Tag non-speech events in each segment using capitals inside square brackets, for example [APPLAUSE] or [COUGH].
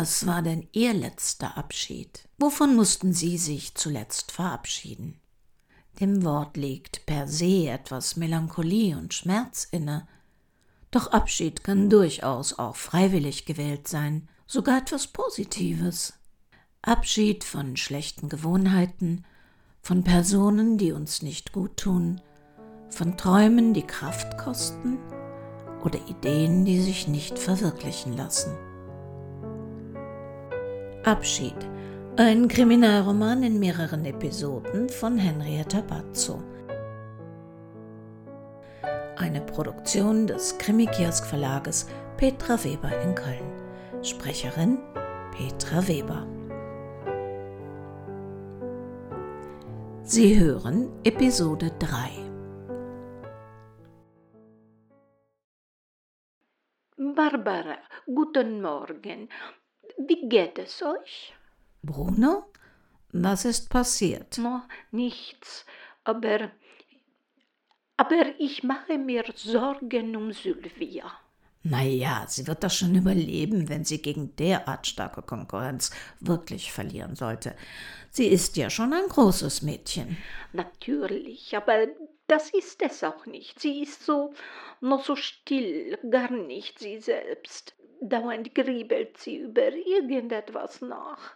Was war denn Ihr letzter Abschied? Wovon mussten Sie sich zuletzt verabschieden? Dem Wort liegt per se etwas Melancholie und Schmerz inne, doch Abschied kann durchaus auch freiwillig gewählt sein, sogar etwas Positives. Abschied von schlechten Gewohnheiten, von Personen, die uns nicht gut tun, von Träumen, die Kraft kosten oder Ideen, die sich nicht verwirklichen lassen. Abschied. Ein Kriminalroman in mehreren Episoden von Henrietta Bazzo eine Produktion des Krimikiosk Verlages Petra Weber in Köln. Sprecherin Petra Weber. Sie hören Episode 3. Barbara, guten Morgen. Wie geht es euch? Bruno, was ist passiert? No, nichts, aber aber ich mache mir Sorgen um Sylvia. Naja, sie wird das schon überleben, wenn sie gegen derart starke Konkurrenz wirklich verlieren sollte. Sie ist ja schon ein großes Mädchen. Natürlich, aber das ist es auch nicht. Sie ist so noch so still, gar nicht sie selbst. Dauernd griebelt sie über irgendetwas nach.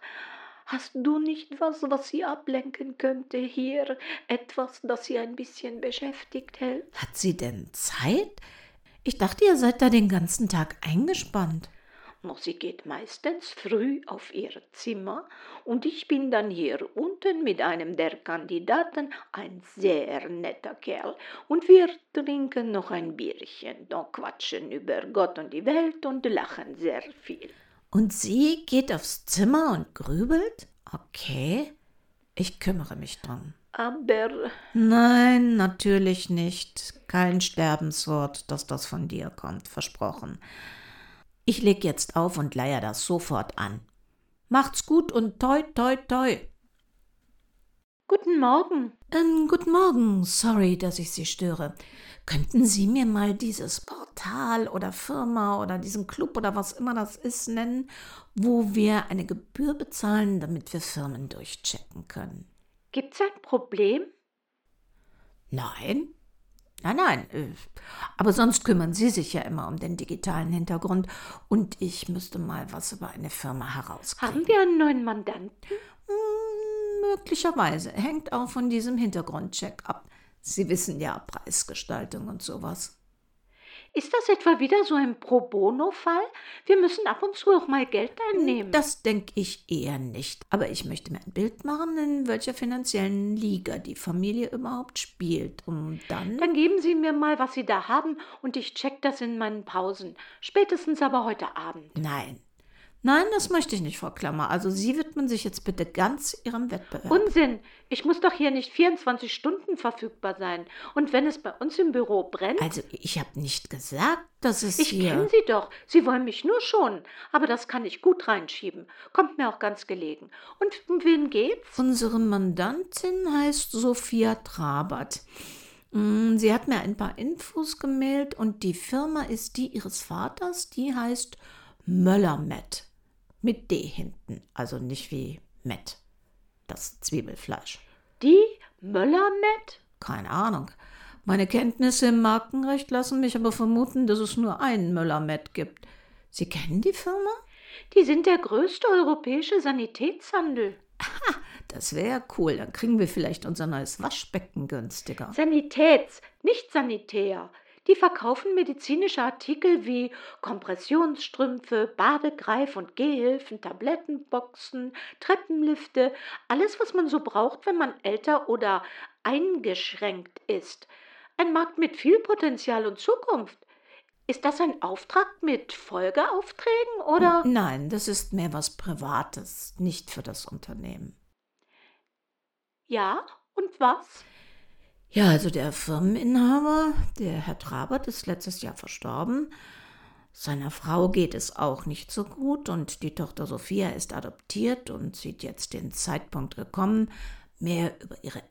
Hast du nicht was, was sie ablenken könnte hier? Etwas, das sie ein bisschen beschäftigt hält? Hat sie denn Zeit? Ich dachte, ihr seid da den ganzen Tag eingespannt. Sie geht meistens früh auf ihr Zimmer und ich bin dann hier unten mit einem der Kandidaten, ein sehr netter Kerl, und wir trinken noch ein Bierchen, dann quatschen über Gott und die Welt und lachen sehr viel. Und sie geht aufs Zimmer und grübelt? Okay, ich kümmere mich drum. Aber. Nein, natürlich nicht. Kein Sterbenswort, dass das von dir kommt, versprochen. Ich leg jetzt auf und leier das sofort an. Macht's gut und toi, toi, toi. Guten Morgen. Ähm, guten Morgen. Sorry, dass ich Sie störe. Könnten Sie mir mal dieses Portal oder Firma oder diesen Club oder was immer das ist nennen, wo wir eine Gebühr bezahlen, damit wir Firmen durchchecken können? Gibt's ein Problem? Nein. Nein, nein. Äh, aber sonst kümmern Sie sich ja immer um den digitalen Hintergrund und ich müsste mal was über eine Firma herauskriegen. Haben wir einen neuen Mandanten? Hm, möglicherweise. Hängt auch von diesem Hintergrundcheck ab. Sie wissen ja Preisgestaltung und sowas. Ist das etwa wieder so ein Pro Bono-Fall? Wir müssen ab und zu auch mal Geld einnehmen. Das denke ich eher nicht. Aber ich möchte mir ein Bild machen, in welcher finanziellen Liga die Familie überhaupt spielt. Um dann. Dann geben Sie mir mal, was Sie da haben, und ich check das in meinen Pausen. Spätestens aber heute Abend. Nein, Nein, das möchte ich nicht, Frau Klammer. Also Sie widmen sich jetzt bitte ganz Ihrem Wettbewerb. Unsinn! Ich muss doch hier nicht 24 Stunden verfügbar sein. Und wenn es bei uns im Büro brennt. Also ich habe nicht gesagt, dass es ich hier. Ich kenne Sie doch. Sie wollen mich nur schonen. Aber das kann ich gut reinschieben. Kommt mir auch ganz gelegen. Und um wen geht's? Unsere Mandantin heißt Sophia Trabert. Mm, sie hat mir ein paar Infos gemeldet und die Firma ist die ihres Vaters, die heißt Möller-Met mit D hinten, also nicht wie Met, das Zwiebelfleisch. Die Möller-Met? Keine Ahnung. Meine Kenntnisse im Markenrecht lassen mich aber vermuten, dass es nur einen Möller-Met gibt. Sie kennen die Firma? Die sind der größte europäische Sanitätshandel. Aha, das wäre cool. Dann kriegen wir vielleicht unser neues Waschbecken günstiger. Sanitäts, nicht sanitär. Die verkaufen medizinische Artikel wie Kompressionsstrümpfe, Badegreif- und Gehhilfen, Tablettenboxen, Treppenlifte, alles, was man so braucht, wenn man älter oder eingeschränkt ist. Ein Markt mit viel Potenzial und Zukunft. Ist das ein Auftrag mit Folgeaufträgen oder? Nein, das ist mehr was Privates, nicht für das Unternehmen. Ja, und was? Ja, also der Firmeninhaber, der Herr Trabert, ist letztes Jahr verstorben. Seiner Frau geht es auch nicht so gut und die Tochter Sophia ist adoptiert und sieht jetzt den Zeitpunkt gekommen, mehr über ihre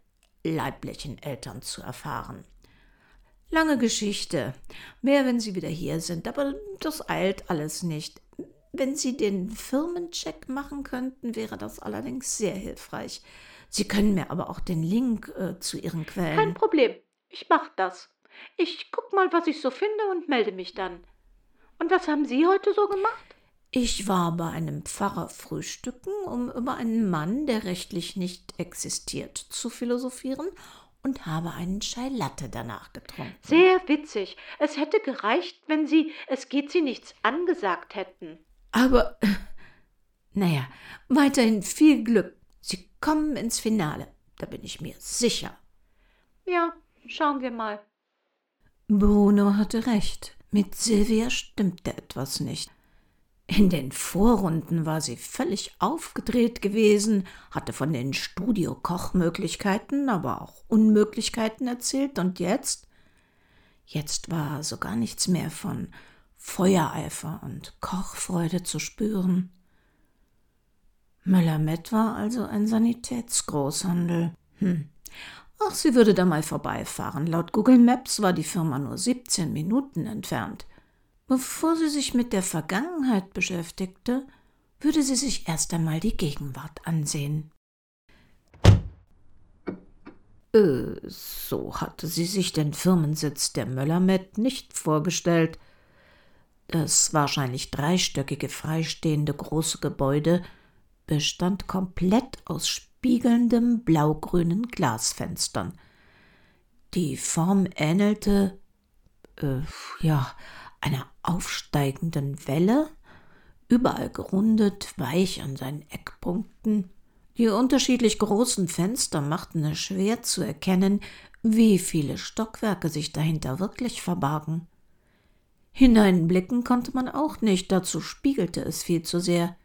leiblichen Eltern zu erfahren. Lange Geschichte. Mehr, wenn sie wieder hier sind, aber das eilt alles nicht. Wenn Sie den Firmencheck machen könnten, wäre das allerdings sehr hilfreich. Sie können mir aber auch den Link äh, zu Ihren Quellen. Kein Problem. Ich mach das. Ich guck mal, was ich so finde und melde mich dann. Und was haben Sie heute so gemacht? Ich war bei einem Pfarrer frühstücken, um über einen Mann, der rechtlich nicht existiert, zu philosophieren und habe einen Chai Latte danach getrunken. Sehr witzig. Es hätte gereicht, wenn Sie Es geht Sie nichts angesagt hätten. Aber, [LAUGHS] naja, weiterhin viel Glück. Kommen ins Finale, da bin ich mir sicher. Ja, schauen wir mal. Bruno hatte recht. Mit Silvia stimmte etwas nicht. In den Vorrunden war sie völlig aufgedreht gewesen, hatte von den Studio-Kochmöglichkeiten, aber auch Unmöglichkeiten erzählt, und jetzt? Jetzt war so gar nichts mehr von Feuereifer und Kochfreude zu spüren. Müller-Met war also ein Sanitätsgroßhandel. Hm. Ach, sie würde da mal vorbeifahren. Laut Google Maps war die Firma nur 17 Minuten entfernt. Bevor sie sich mit der Vergangenheit beschäftigte, würde sie sich erst einmal die Gegenwart ansehen. Äh, so hatte sie sich den Firmensitz der Möllermet nicht vorgestellt. Das wahrscheinlich dreistöckige freistehende große Gebäude bestand komplett aus spiegelndem blaugrünen Glasfenstern. Die Form ähnelte, äh, ja, einer aufsteigenden Welle, überall gerundet, weich an seinen Eckpunkten. Die unterschiedlich großen Fenster machten es schwer zu erkennen, wie viele Stockwerke sich dahinter wirklich verbargen. Hineinblicken konnte man auch nicht, dazu spiegelte es viel zu sehr.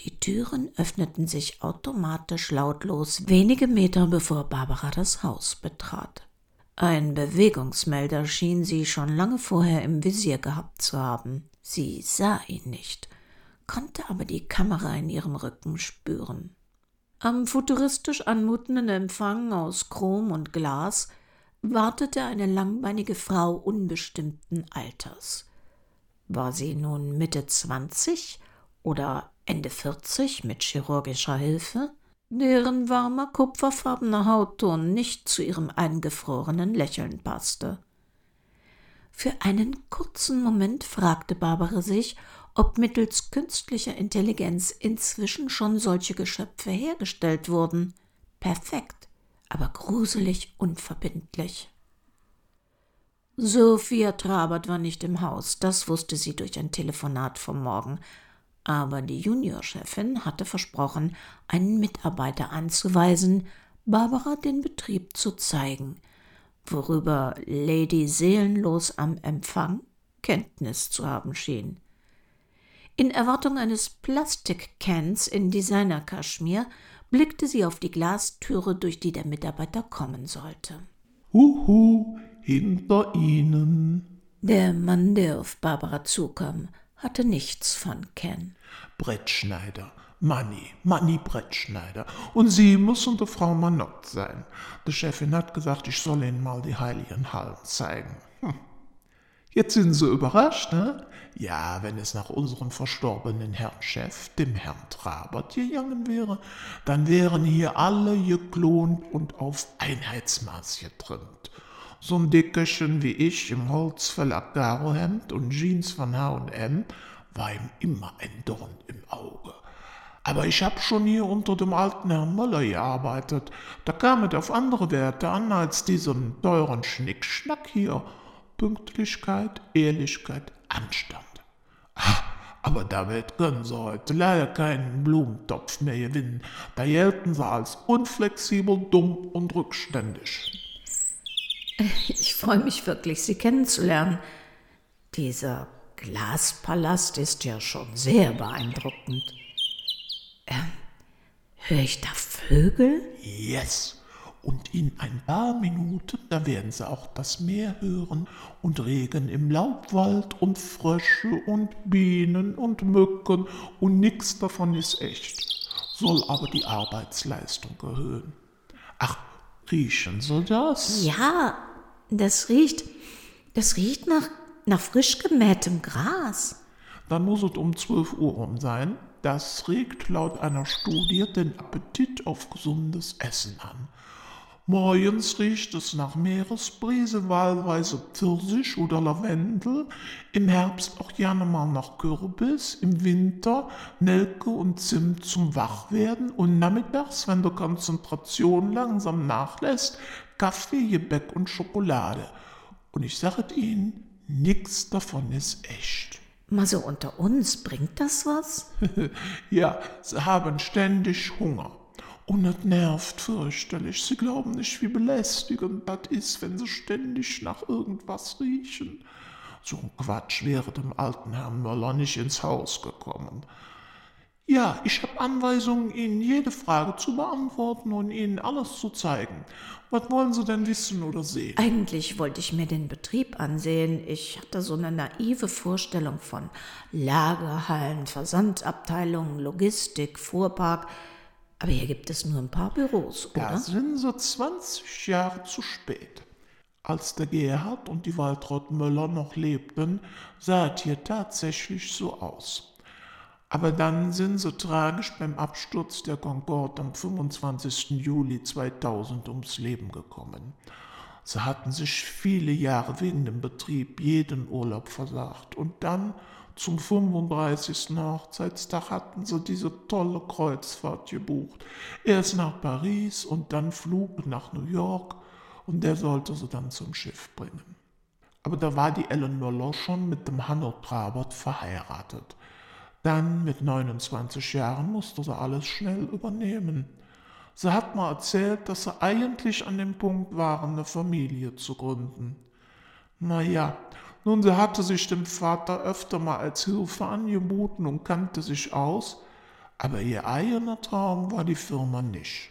Die Türen öffneten sich automatisch lautlos wenige Meter bevor Barbara das Haus betrat. Ein Bewegungsmelder schien sie schon lange vorher im Visier gehabt zu haben. Sie sah ihn nicht, konnte aber die Kamera in ihrem Rücken spüren. Am futuristisch anmutenden Empfang aus Chrom und Glas wartete eine langbeinige Frau unbestimmten Alters. War sie nun Mitte zwanzig oder Ende vierzig mit chirurgischer Hilfe? deren warmer kupferfarbener Hautton nicht zu ihrem eingefrorenen Lächeln passte. Für einen kurzen Moment fragte Barbara sich, ob mittels künstlicher Intelligenz inzwischen schon solche Geschöpfe hergestellt wurden. Perfekt, aber gruselig unverbindlich. Sophia Trabert war nicht im Haus, das wusste sie durch ein Telefonat vom Morgen, aber die Juniorchefin hatte versprochen, einen Mitarbeiter anzuweisen, Barbara den Betrieb zu zeigen, worüber Lady seelenlos am Empfang Kenntnis zu haben schien. In Erwartung eines Plastikcans in Designerkaschmir blickte sie auf die Glastüre, durch die der Mitarbeiter kommen sollte. Huhu, hinter Ihnen. Der Mann, der auf Barbara zukam, hatte nichts von Ken. Brettschneider, Manni, Manni Brettschneider. Und Sie müssen der Frau Manott sein. Die Chefin hat gesagt, ich soll Ihnen mal die heiligen Hallen zeigen. Hm. Jetzt sind Sie überrascht, ne? Ja, wenn es nach unserem verstorbenen Herrn Chef, dem Herrn Trabert, gegangen wäre, dann wären hier alle geklont und auf Einheitsmaß getrimmt. So ein Dickerchen wie ich im Holzverlag Garohemd und Jeans von H&M war ihm immer ein Dorn im Auge. Aber ich hab schon hier unter dem alten Herrn Möller gearbeitet. Da kam es auf andere Werte an als diesen teuren Schnickschnack hier. Pünktlichkeit, Ehrlichkeit, Anstand. Ah, aber damit können sie heute leider keinen Blumentopf mehr gewinnen. Da gelten sie als unflexibel, dumm und rückständig. Ich freue mich wirklich, Sie kennenzulernen. Dieser Glaspalast ist ja schon sehr beeindruckend. Ähm, höre ich da Vögel? Yes. Und in ein paar Minuten, da werden Sie auch das Meer hören und Regen im Laubwald und Frösche und Bienen und Mücken und nichts davon ist echt, soll aber die Arbeitsleistung erhöhen. Ach, riechen Sie das? Ja, das riecht, das riecht nach nach frisch gemähtem Gras. dann muss es um 12 Uhr rum sein. Das regt laut einer Studie den Appetit auf gesundes Essen an. Morgens riecht es nach Meeresbrise, wahlweise Pfirsich oder Lavendel, im Herbst auch gerne mal nach Kürbis, im Winter Nelke und Zimt zum Wachwerden und nachmittags, wenn die Konzentration langsam nachlässt, Kaffee, Gebäck und Schokolade. Und ich sage Ihnen, nichts davon ist echt. Mal so unter uns, bringt das was? [LAUGHS] ja, sie haben ständig Hunger. Und es nervt fürchterlich. Sie glauben nicht, wie belästigend das ist, wenn sie ständig nach irgendwas riechen. So ein Quatsch wäre dem alten Herrn Möller nicht ins Haus gekommen. Ja, ich habe Anweisungen, Ihnen jede Frage zu beantworten und Ihnen alles zu zeigen. Was wollen Sie denn wissen oder sehen? Eigentlich wollte ich mir den Betrieb ansehen. Ich hatte so eine naive Vorstellung von Lagerhallen, Versandabteilungen, Logistik, Fuhrpark. Aber hier gibt es nur ein paar Büros, oder? Da sind so 20 Jahre zu spät. Als der Gerhard und die Waltraud Möller noch lebten, sah es hier tatsächlich so aus. Aber dann sind sie tragisch beim Absturz der Concorde am 25. Juli 2000 ums Leben gekommen. Sie hatten sich viele Jahre wegen dem Betrieb jeden Urlaub versagt und dann zum 35. Hochzeitstag hatten sie diese tolle Kreuzfahrt gebucht. Erst nach Paris und dann Flug nach New York und der sollte sie dann zum Schiff bringen. Aber da war die Ellen Möller schon mit dem Hanno Trabert verheiratet. Dann mit 29 Jahren musste sie alles schnell übernehmen. Sie hat mir erzählt, dass sie eigentlich an dem Punkt waren, eine Familie zu gründen. Na ja, nun, sie hatte sich dem Vater öfter mal als Hilfe angeboten und kannte sich aus, aber ihr eigener Traum war die Firma nicht.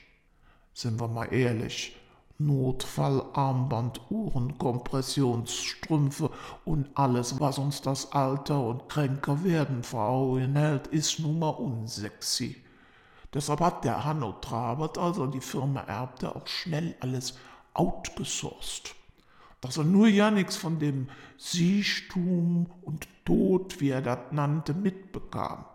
Sind wir mal ehrlich, Notfallarmband, Uhren, Kompressionsstrümpfe und alles, was uns das Alter und kränker werden vor Augen hält, ist nun mal unsexy. Deshalb hat der Hanno Trabert, als er die Firma erbte, auch schnell alles outgesourced dass er nur ja nichts von dem Siechtum und Tod, wie er das nannte, mitbekam.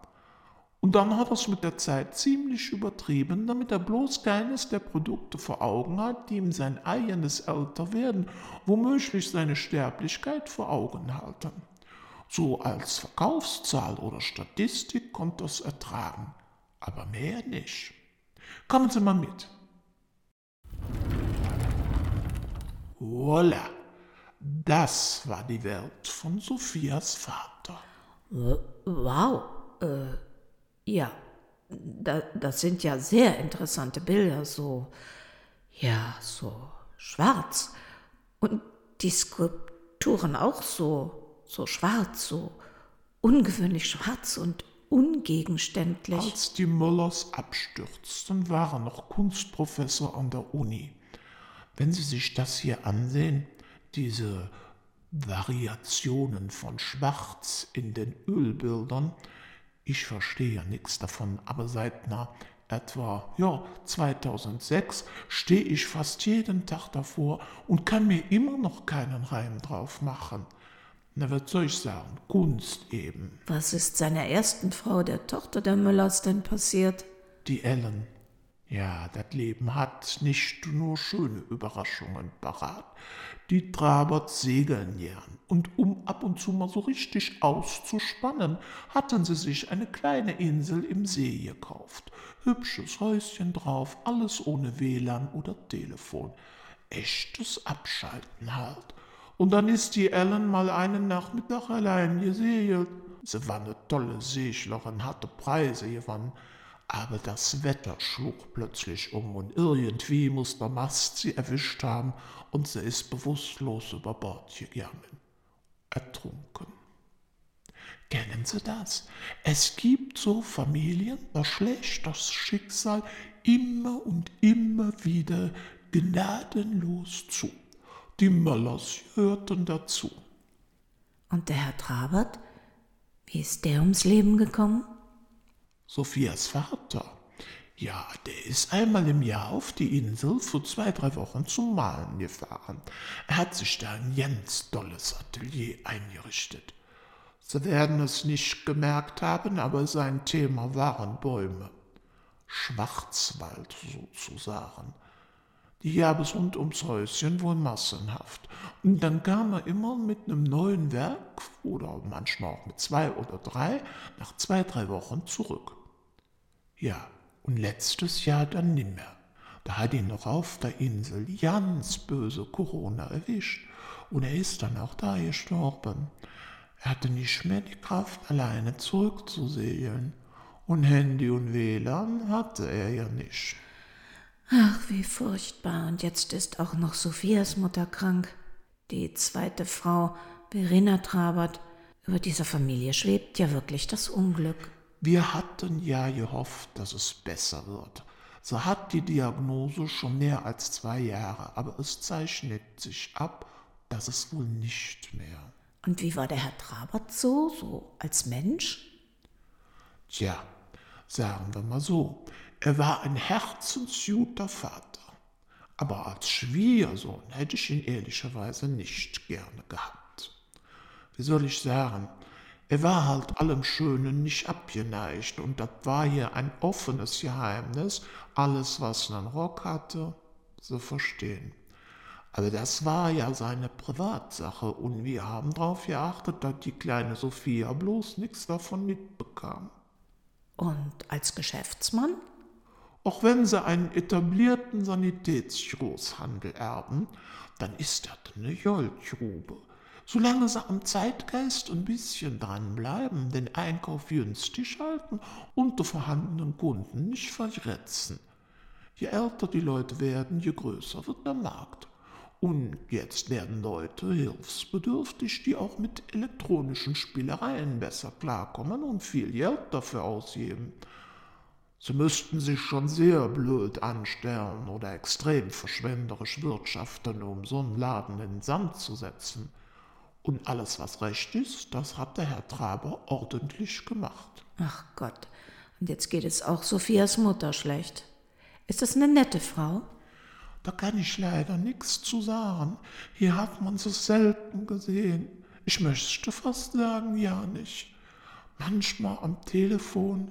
Und dann hat er es mit der Zeit ziemlich übertrieben, damit er bloß keines der Produkte vor Augen hat, die ihm sein eigenes Älterwerden, womöglich seine Sterblichkeit vor Augen halten. So als Verkaufszahl oder Statistik konnte er es ertragen, aber mehr nicht. Kommen Sie mal mit. Voila, das war die Welt von Sophias Vater. Wow, äh, ja, da, das sind ja sehr interessante Bilder, so, ja, so schwarz. Und die Skulpturen auch so, so schwarz, so ungewöhnlich schwarz und ungegenständlich. Als die Möllers abstürzten, war er noch Kunstprofessor an der Uni. Wenn Sie sich das hier ansehen, diese Variationen von Schwarz in den Ölbildern, ich verstehe ja nichts davon, aber seit na, etwa ja, 2006 stehe ich fast jeden Tag davor und kann mir immer noch keinen Reim drauf machen. Na, was soll ich sagen? Kunst eben. Was ist seiner ersten Frau, der Tochter der Müllers, denn passiert? Die Ellen. Ja, das Leben hat nicht nur schöne Überraschungen parat. Die Trabert segeln gern. Und um ab und zu mal so richtig auszuspannen, hatten sie sich eine kleine Insel im See gekauft. Hübsches Häuschen drauf, alles ohne WLAN oder Telefon. Echtes Abschalten halt. Und dann ist die Ellen mal einen Nachmittag allein gesegelt. Sie war eine tolle Seglerin, hatte Preise gewonnen aber das Wetter schlug plötzlich um und irgendwie muss der Mast sie erwischt haben und sie ist bewusstlos über Bord gegangen. Ertrunken. Kennen Sie das? Es gibt so Familien, da schlägt das Schicksal immer und immer wieder gnadenlos zu. Die Möllers hörten dazu. Und der Herr Trabert, wie ist der ums Leben gekommen? Sophias Vater. Ja, der ist einmal im Jahr auf die Insel für zwei, drei Wochen zum Malen gefahren. Er hat sich da ein ganz dolles Atelier eingerichtet. Sie werden es nicht gemerkt haben, aber sein Thema waren Bäume. Schwarzwald sozusagen. Die gab es rund ums Häuschen wohl massenhaft. Und dann kam er immer mit einem neuen Werk oder manchmal auch mit zwei oder drei nach zwei, drei Wochen zurück. Ja, und letztes Jahr dann nimmer. Da hat ihn noch auf der Insel ganz böse Corona erwischt und er ist dann auch da gestorben. Er hatte nicht mehr die Kraft, alleine zurückzusehen. Und Handy und WLAN hatte er ja nicht. Ach, wie furchtbar. Und jetzt ist auch noch Sophias Mutter krank. Die zweite Frau, Verena Trabert. Über dieser Familie schwebt ja wirklich das Unglück. Wir hatten ja gehofft, dass es besser wird. So hat die Diagnose schon mehr als zwei Jahre, aber es zeichnet sich ab, dass es wohl nicht mehr. Und wie war der Herr Trabert so, so als Mensch? Tja, sagen wir mal so, er war ein herzensguter Vater. Aber als Schwiegersohn hätte ich ihn ehrlicherweise nicht gerne gehabt. Wie soll ich sagen, er war halt allem Schönen nicht abgeneigt und das war hier ein offenes Geheimnis, alles, was einen Rock hatte, zu verstehen. Aber das war ja seine Privatsache und wir haben darauf geachtet, dass die kleine Sophia bloß nichts davon mitbekam. Und als Geschäftsmann? Auch wenn sie einen etablierten Sanitätsgroßhandel erben, dann ist das eine Goldgrube. Solange sie am Zeitgeist ein bisschen dranbleiben, den Einkauf günstig halten und die vorhandenen Kunden nicht verretzen. Je älter die Leute werden, je größer wird der Markt. Und jetzt werden Leute hilfsbedürftig, die auch mit elektronischen Spielereien besser klarkommen und viel Geld dafür ausgeben. Sie müssten sich schon sehr blöd anstellen oder extrem verschwenderisch wirtschaften, um so einen Laden in den Sand zu setzen. Und alles, was recht ist, das hat der Herr Traber ordentlich gemacht. Ach Gott, und jetzt geht es auch Sophias Mutter schlecht. Ist das eine nette Frau? Da kann ich leider nichts zu sagen. Hier hat man sie selten gesehen. Ich möchte fast sagen, ja nicht. Manchmal am Telefon.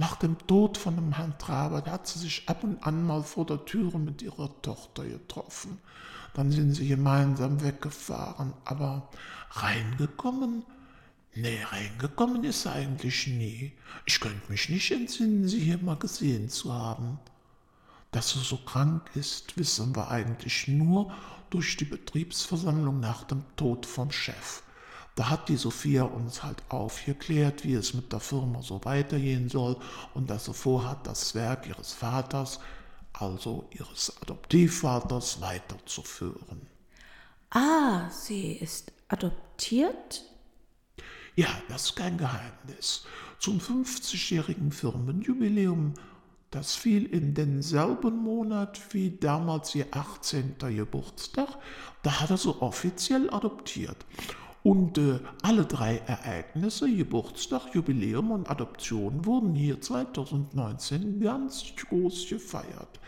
Nach dem Tod von dem Herrn Traber, da hat sie sich ab und an mal vor der Türe mit ihrer Tochter getroffen. Dann sind sie gemeinsam weggefahren. Aber reingekommen? Nee, reingekommen ist sie eigentlich nie. Ich könnte mich nicht entsinnen, sie hier mal gesehen zu haben. Dass er so krank ist, wissen wir eigentlich nur durch die Betriebsversammlung nach dem Tod vom Chef. Da hat die Sophia uns halt aufgeklärt, wie es mit der Firma so weitergehen soll und dass sie vorhat, das Werk ihres Vaters, also ihres Adoptivvaters, weiterzuführen. Ah, sie ist adoptiert? Ja, das ist kein Geheimnis. Zum 50-jährigen Firmenjubiläum das fiel in denselben Monat wie damals ihr 18. Geburtstag. Da hat er so offiziell adoptiert. Und äh, alle drei Ereignisse, Geburtstag, Jubiläum und Adoption, wurden hier 2019 ganz groß gefeiert.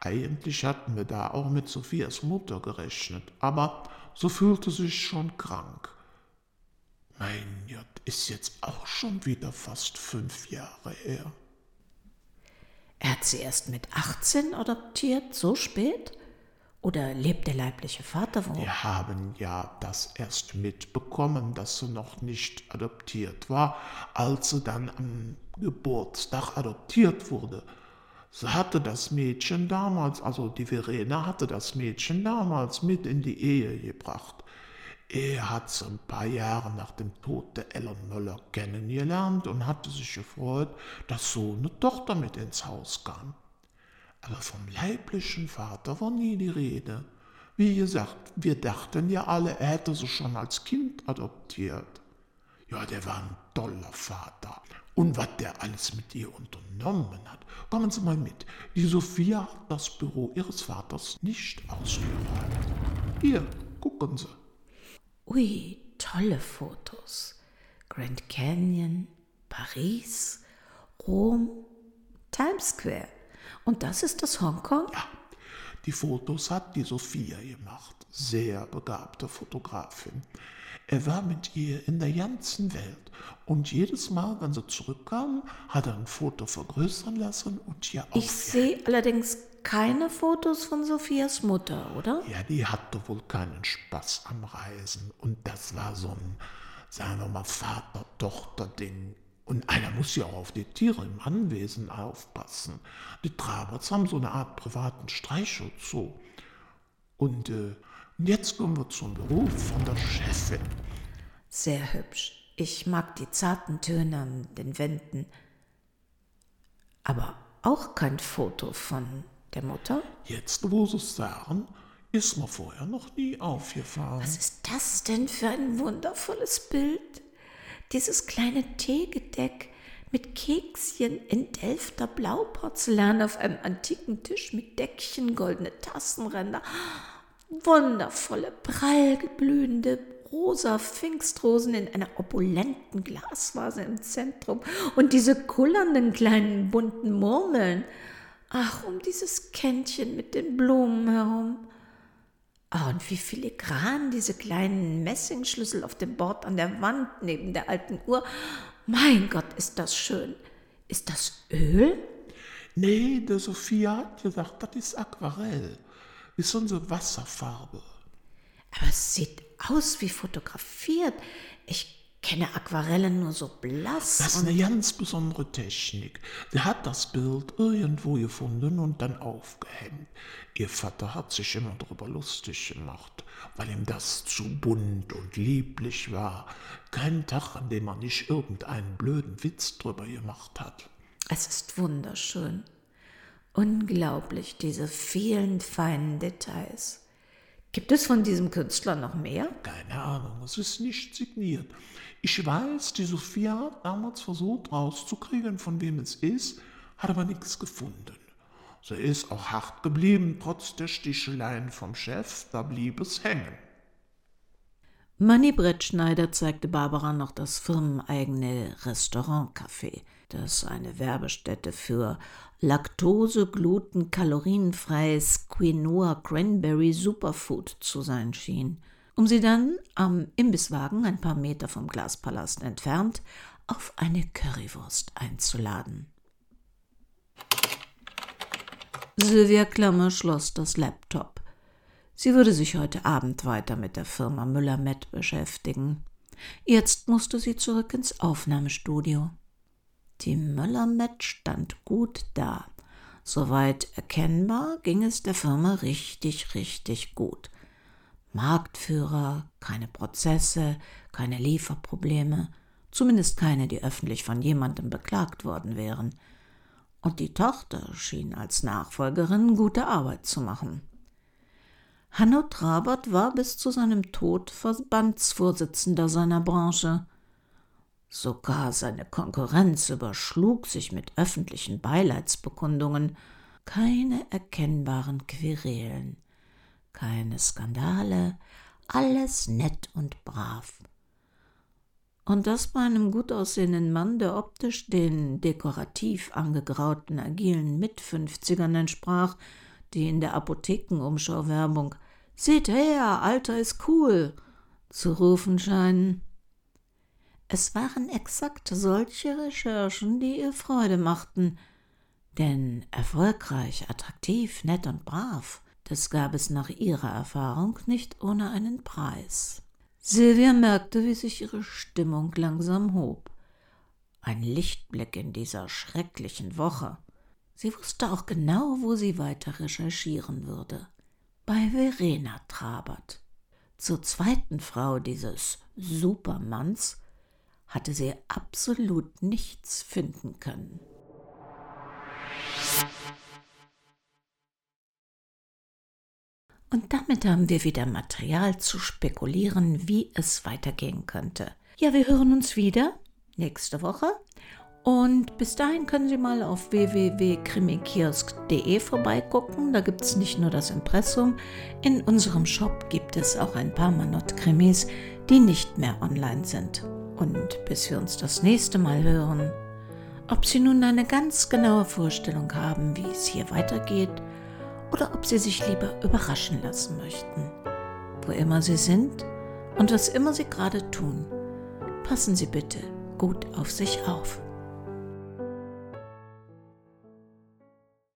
Eigentlich hatten wir da auch mit Sophias Mutter gerechnet, aber so fühlte sich schon krank. Mein Gott, ist jetzt auch schon wieder fast fünf Jahre her. Er hat sie erst mit 18 adoptiert, so spät? Oder lebt der leibliche Vater wo? Wir haben ja das erst mitbekommen, dass sie noch nicht adoptiert war, als sie dann am Geburtstag adoptiert wurde. Sie hatte das Mädchen damals, also die Verena hatte das Mädchen damals mit in die Ehe gebracht. Er hat sie ein paar Jahre nach dem Tod der Ellen Möller kennengelernt und hatte sich gefreut, dass so eine Tochter mit ins Haus kam. Aber vom leiblichen Vater war nie die Rede. Wie gesagt, wir dachten ja alle, er hätte sie schon als Kind adoptiert. Ja, der war ein toller Vater. Und was der alles mit ihr unternommen hat. Kommen Sie mal mit. Die Sophia hat das Büro ihres Vaters nicht ausgeräumt. Hier, gucken Sie. Ui, tolle Fotos. Grand Canyon, Paris, Rom, Times Square. Und das ist das Hongkong? Ja, die Fotos hat die Sophia gemacht. Sehr begabte Fotografin. Er war mit ihr in der ganzen Welt. Und jedes Mal, wenn sie zurückkamen, hat er ein Foto vergrößern lassen und ihr Ich sehe allerdings keine Fotos von Sophias Mutter, oder? Ja, die hatte wohl keinen Spaß am Reisen. Und das war so ein, sagen wir mal, Vater-Tochter-Ding. Und einer muss ja auch auf die Tiere im Anwesen aufpassen. Die Traberts haben so eine Art privaten Streichholzoo. Und äh, jetzt kommen wir zum Beruf von der Chefin. Sehr hübsch. Ich mag die zarten Töne an den Wänden. Aber auch kein Foto von der Mutter? Jetzt, wo Sie es sagen, ist mir vorher noch nie aufgefallen. Was ist das denn für ein wundervolles Bild? Dieses kleine Teegedeck mit Kekschen in Delfter Blauporzellan auf einem antiken Tisch mit Deckchen, goldene Tassenränder, wundervolle, prall blühende rosa Pfingstrosen in einer opulenten Glasvase im Zentrum und diese kullernden kleinen bunten Murmeln. Ach, um dieses Kännchen mit den Blumen herum. Ah, und wie filigran diese kleinen Messingschlüssel auf dem Bord an der Wand neben der alten Uhr. Mein Gott, ist das schön. Ist das Öl? Nee, der Sophia hat gesagt, das ist Aquarell. Ist unsere Wasserfarbe. Aber es sieht aus wie fotografiert. Ich kenne Aquarelle nur so blass. Das ist eine ganz besondere Technik. Der hat das Bild irgendwo gefunden und dann aufgehängt. Ihr Vater hat sich immer darüber lustig gemacht, weil ihm das zu bunt und lieblich war. Kein Tag, an dem er nicht irgendeinen blöden Witz drüber gemacht hat. Es ist wunderschön. Unglaublich, diese vielen feinen Details. Gibt es von diesem Künstler noch mehr? Keine Ahnung, es ist nicht signiert. Ich weiß, die Sophia hat damals versucht rauszukriegen, von wem es ist, hat aber nichts gefunden. Sie ist auch hart geblieben, trotz der Sticheleien vom Chef, da blieb es hängen. Manni Brettschneider zeigte Barbara noch das firmeneigene Restaurantcafé, das eine Werbestätte für Laktose, Gluten, kalorienfreies Quinoa Cranberry Superfood zu sein schien, um sie dann am Imbisswagen ein paar Meter vom Glaspalast entfernt auf eine Currywurst einzuladen. Sylvia Klammer schloss das Laptop. Sie würde sich heute Abend weiter mit der Firma Müller-Met beschäftigen. Jetzt musste sie zurück ins Aufnahmestudio. Die Müller-Met stand gut da. Soweit erkennbar ging es der Firma richtig, richtig gut. Marktführer, keine Prozesse, keine Lieferprobleme, zumindest keine, die öffentlich von jemandem beklagt worden wären. Und die Tochter schien als Nachfolgerin gute Arbeit zu machen. Hanno Trabert war bis zu seinem Tod Verbandsvorsitzender seiner Branche. Sogar seine Konkurrenz überschlug sich mit öffentlichen Beileidsbekundungen. Keine erkennbaren Querelen, keine Skandale, alles nett und brav. Und das bei einem gut aussehenden Mann, der optisch den dekorativ angegrauten agilen Mitfünfzigern entsprach, die in der Apothekenumschauwerbung Seht her, Alter ist cool zu rufen scheinen. Es waren exakt solche Recherchen, die ihr Freude machten, denn erfolgreich, attraktiv, nett und brav, das gab es nach ihrer Erfahrung nicht ohne einen Preis. Silvia merkte, wie sich ihre Stimmung langsam hob. Ein Lichtblick in dieser schrecklichen Woche. Sie wusste auch genau, wo sie weiter recherchieren würde bei Verena Trabert. Zur zweiten Frau dieses Supermanns hatte sie absolut nichts finden können. Und damit haben wir wieder Material zu spekulieren, wie es weitergehen könnte. Ja, wir hören uns wieder nächste Woche und bis dahin können Sie mal auf www.krimikiosk.de vorbeigucken. Da gibt es nicht nur das Impressum, in unserem Shop gibt es auch ein paar Manott-Krimis, die nicht mehr online sind. Und bis wir uns das nächste Mal hören, ob Sie nun eine ganz genaue Vorstellung haben, wie es hier weitergeht, oder ob Sie sich lieber überraschen lassen möchten. Wo immer Sie sind, Und was immer Sie gerade tun, passen Sie bitte gut auf sich auf.